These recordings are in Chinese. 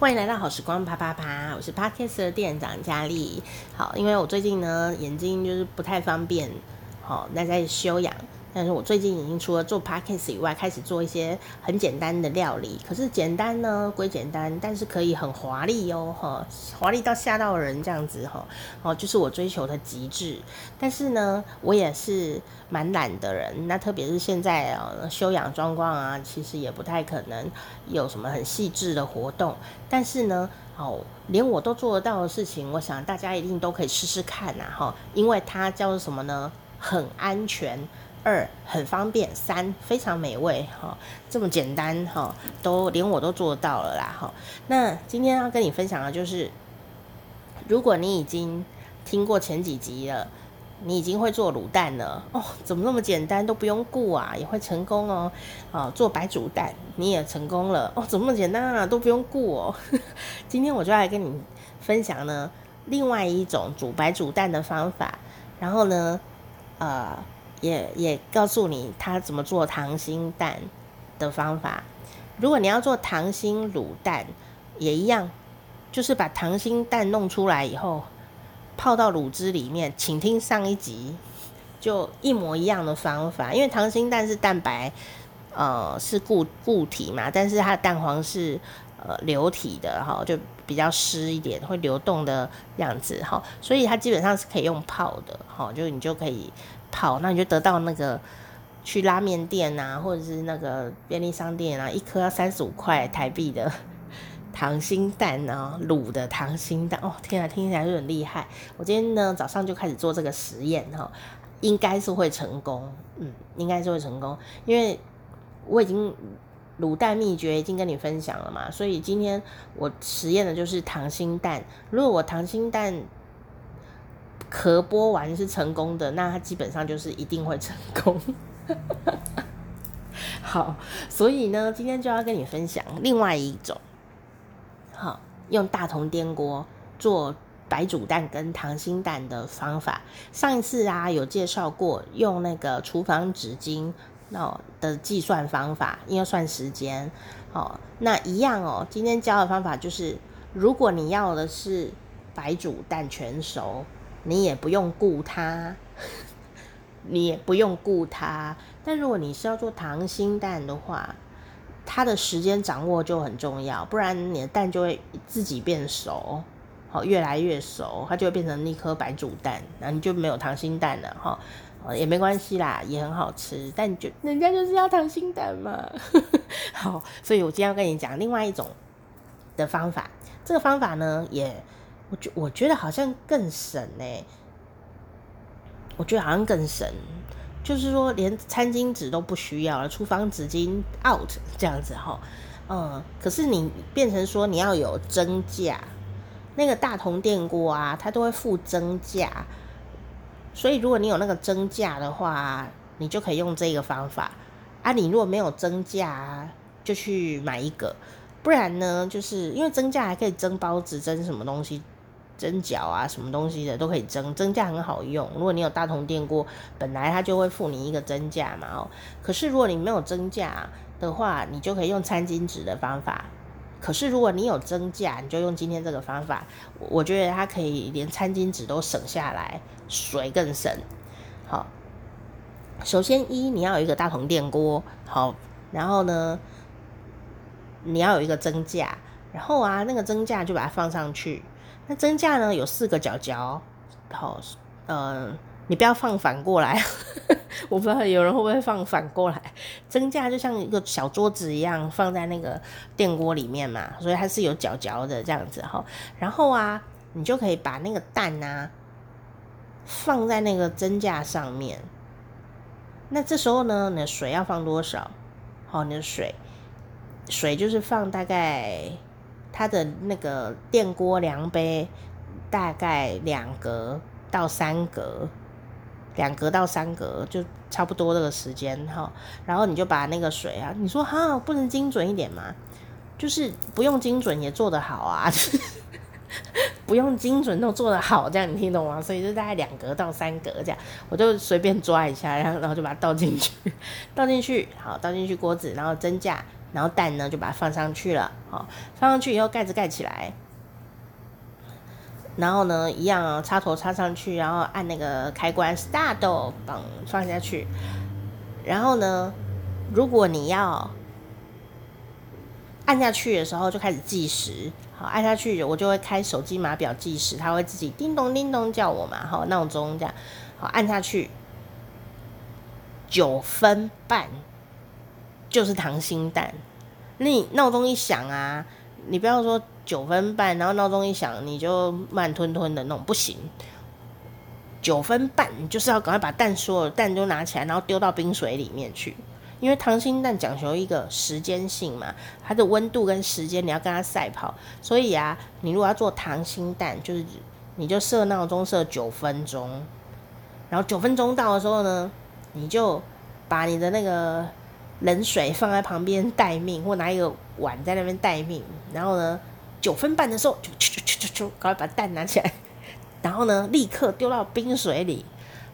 欢迎来到好时光啪啪啪，我是 Podcast 的店长佳丽。好，因为我最近呢眼睛就是不太方便，好，那在休养。但是我最近已经除了做 podcast 以外，开始做一些很简单的料理。可是简单呢归简单，但是可以很华丽哟，哈，华丽到吓到人这样子哈，哦，就是我追求的极致。但是呢，我也是蛮懒的人，那特别是现在啊，修养状况啊，其实也不太可能有什么很细致的活动。但是呢，哦，连我都做得到的事情，我想大家一定都可以试试看呐，哈，因为它叫做什么呢？很安全。二很方便，三非常美味，哈，这么简单，哈，都连我都做到了啦，哈。那今天要跟你分享的就是，如果你已经听过前几集了，你已经会做卤蛋了，哦，怎么那么简单，都不用顾啊，也会成功哦，哦，做白煮蛋你也成功了，哦，怎么那么简单啊，都不用顾哦。今天我就来跟你分享呢，另外一种煮白煮蛋的方法，然后呢，呃。也也告诉你他怎么做溏心蛋的方法。如果你要做溏心卤蛋，也一样，就是把溏心蛋弄出来以后，泡到卤汁里面。请听上一集，就一模一样的方法。因为溏心蛋是蛋白，呃，是固固体嘛，但是它的蛋黄是呃流体的哈，就比较湿一点，会流动的样子哈，所以它基本上是可以用泡的哈，就你就可以。泡，那你就得到那个去拉面店啊，或者是那个便利商店啊，一颗要三十五块台币的 溏心蛋啊，卤的溏心蛋哦，天啊，听起来就很厉害。我今天呢早上就开始做这个实验哈，应该是会成功，嗯，应该是会成功，因为我已经卤蛋秘诀已经跟你分享了嘛，所以今天我实验的就是溏心蛋。如果我溏心蛋壳剥完是成功的，那它基本上就是一定会成功。好，所以呢，今天就要跟你分享另外一种，好，用大同电锅做白煮蛋跟溏心蛋的方法。上一次啊有介绍过，用那个厨房纸巾哦的计算方法，因为算时间哦。那一样哦，今天教的方法就是，如果你要的是白煮蛋全熟。你也不用顾它，你也不用顾它。但如果你是要做溏心蛋的话，它的时间掌握就很重要，不然你的蛋就会自己变熟，好，越来越熟，它就会变成一颗白煮蛋，那你就没有溏心蛋了，哈，也没关系啦，也很好吃。但就人家就是要溏心蛋嘛，好，所以我今天要跟你讲另外一种的方法，这个方法呢也。我觉我觉得好像更省呢，我觉得好像更省，就是说连餐巾纸都不需要了，厨房纸巾 out 这样子哈，嗯，可是你变成说你要有蒸架，那个大同电锅啊，它都会附蒸架，所以如果你有那个蒸架的话，你就可以用这个方法啊。你如果没有蒸架，就去买一个，不然呢，就是因为蒸架还可以蒸包子，蒸什么东西。蒸饺啊，什么东西的都可以蒸，蒸架很好用。如果你有大同电锅，本来它就会附你一个蒸架嘛哦。可是如果你没有蒸架的话，你就可以用餐巾纸的方法。可是如果你有蒸架，你就用今天这个方法，我觉得它可以连餐巾纸都省下来，水更省。好，首先一你要有一个大同电锅，好，然后呢，你要有一个蒸架，然后啊那个蒸架就把它放上去。那蒸架呢，有四个角角，好，呃，你不要放反过来，我不知道有人会不会放反过来。蒸架就像一个小桌子一样，放在那个电锅里面嘛，所以它是有角角的这样子哈。然后啊，你就可以把那个蛋啊放在那个蒸架上面。那这时候呢，你的水要放多少？好，你的水，水就是放大概。它的那个电锅量杯大概两格到三格，两格到三格就差不多这个时间哈。然后你就把那个水啊，你说哈不能精准一点吗？就是不用精准也做得好啊，不用精准都做得好，这样你听懂吗？所以就大概两格到三格这样，我就随便抓一下，然后然后就把它倒进去，倒进去好，倒进去锅子，然后蒸架。然后蛋呢就把它放上去了，好，放上去以后盖子盖起来，然后呢一样啊，插头插上去，然后按那个开关 start，绑放下去，然后呢，如果你要按下去的时候就开始计时，好，按下去我就会开手机码表计时，它会自己叮咚叮咚叫我嘛，好，闹钟这样，好，按下去九分半。就是溏心蛋，那你闹钟一响啊，你不要说九分半，然后闹钟一响你就慢吞吞的弄，不行。九分半你就是要赶快把蛋所有蛋都拿起来，然后丢到冰水里面去，因为溏心蛋讲求一个时间性嘛，它的温度跟时间你要跟它赛跑，所以啊，你如果要做溏心蛋，就是你就设闹钟设九分钟，然后九分钟到的时候呢，你就把你的那个。冷水放在旁边待命，或拿一个碗在那边待命。然后呢，九分半的时候就去去去去去，赶快把蛋拿起来，然后呢，立刻丢到冰水里。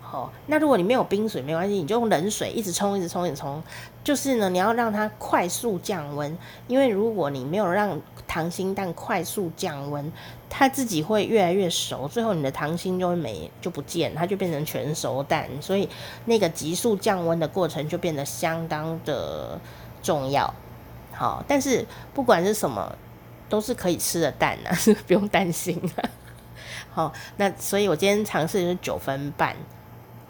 好，那如果你没有冰水没关系，你就用冷水一直冲，一直冲，一直冲。就是呢，你要让它快速降温，因为如果你没有让溏心蛋快速降温，它自己会越来越熟，最后你的溏心就会没就不见，它就变成全熟蛋。所以那个急速降温的过程就变得相当的重要。好，但是不管是什么，都是可以吃的蛋啊，不用担心啊。好，那所以我今天尝试就是九分半。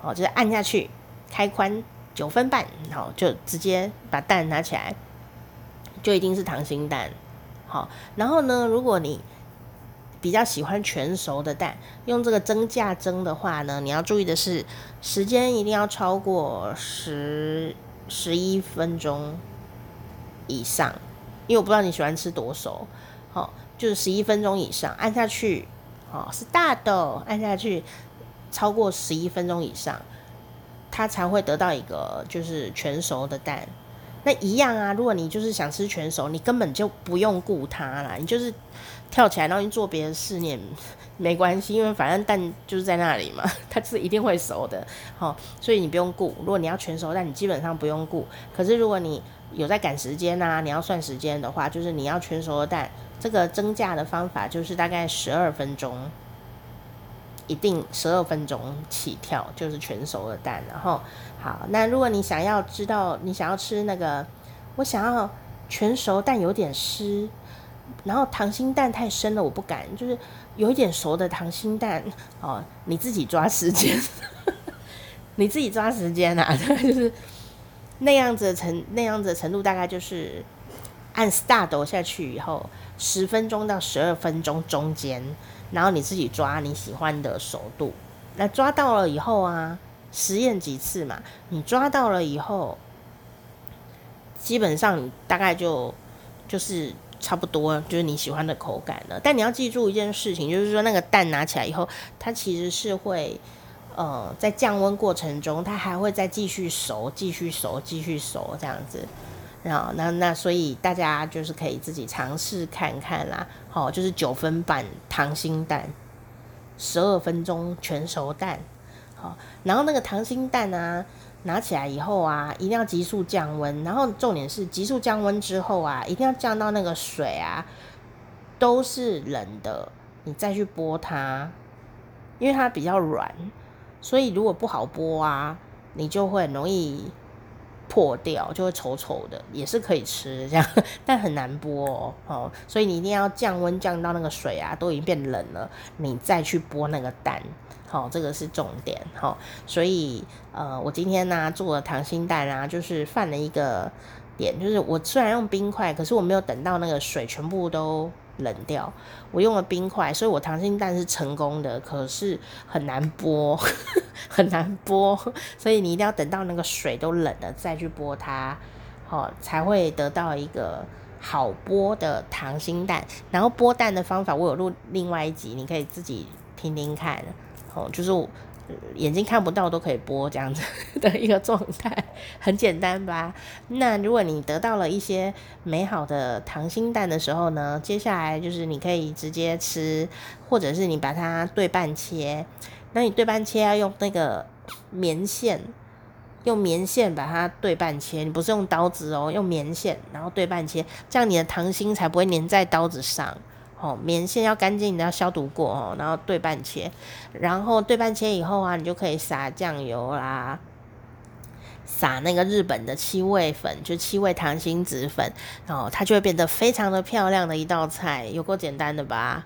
哦，就是按下去，开关九分半，好，就直接把蛋拿起来，就一定是溏心蛋。好，然后呢，如果你比较喜欢全熟的蛋，用这个蒸架蒸的话呢，你要注意的是，时间一定要超过十十一分钟以上，因为我不知道你喜欢吃多熟，好，就是十一分钟以上，按下去，好，是大的，按下去。超过十一分钟以上，它才会得到一个就是全熟的蛋。那一样啊，如果你就是想吃全熟，你根本就不用顾它啦，你就是跳起来然后你做别的事，你也 没关系，因为反正蛋就是在那里嘛，它是一定会熟的。好，所以你不用顾。如果你要全熟蛋，你基本上不用顾。可是如果你有在赶时间啊，你要算时间的话，就是你要全熟的蛋，这个蒸架的方法就是大概十二分钟。一定十二分钟起跳就是全熟的蛋，然后好，那如果你想要知道你想要吃那个，我想要全熟蛋有点湿，然后溏心蛋太生了我不敢，就是有一点熟的溏心蛋哦，你自己抓时间，你自己抓时间啊，就是那样子的程那样子的程度大概就是按 star 下去以后十分钟到十二分钟中间。然后你自己抓你喜欢的熟度，那抓到了以后啊，实验几次嘛，你抓到了以后，基本上你大概就就是差不多就是你喜欢的口感了。但你要记住一件事情，就是说那个蛋拿起来以后，它其实是会呃在降温过程中，它还会再继续熟，继续熟，继续熟这样子。啊那那所以大家就是可以自己尝试看看啦。好，就是九分半溏心蛋，十二分钟全熟蛋。好，然后那个溏心蛋啊，拿起来以后啊，一定要急速降温。然后重点是急速降温之后啊，一定要降到那个水啊都是冷的，你再去剥它，因为它比较软，所以如果不好剥啊，你就会很容易。破掉就会丑丑的，也是可以吃这样，但很难剥哦，所以你一定要降温降到那个水啊都已经变冷了，你再去剥那个蛋，好，这个是重点，好，所以呃，我今天呢、做了溏心蛋啊，就是犯了一个点，就是我虽然用冰块，可是我没有等到那个水全部都。冷掉，我用了冰块，所以我溏心蛋是成功的，可是很难剥，很难剥，所以你一定要等到那个水都冷了再去剥它，好，才会得到一个好剥的溏心蛋。然后剥蛋的方法我有录另外一集，你可以自己听听看，哦，就是。眼睛看不到都可以剥这样子的一个状态，很简单吧？那如果你得到了一些美好的溏心蛋的时候呢，接下来就是你可以直接吃，或者是你把它对半切。那你对半切要用那个棉线用棉线把它对半切，你不是用刀子哦，用棉线，然后对半切，这样你的溏心才不会粘在刀子上。哦，棉线要干净你，要消毒过哦，然后对半切，然后对半切以后啊，你就可以撒酱油啦，撒那个日本的七味粉，就七味溏心子粉，哦，它就会变得非常的漂亮的一道菜，有够简单的吧？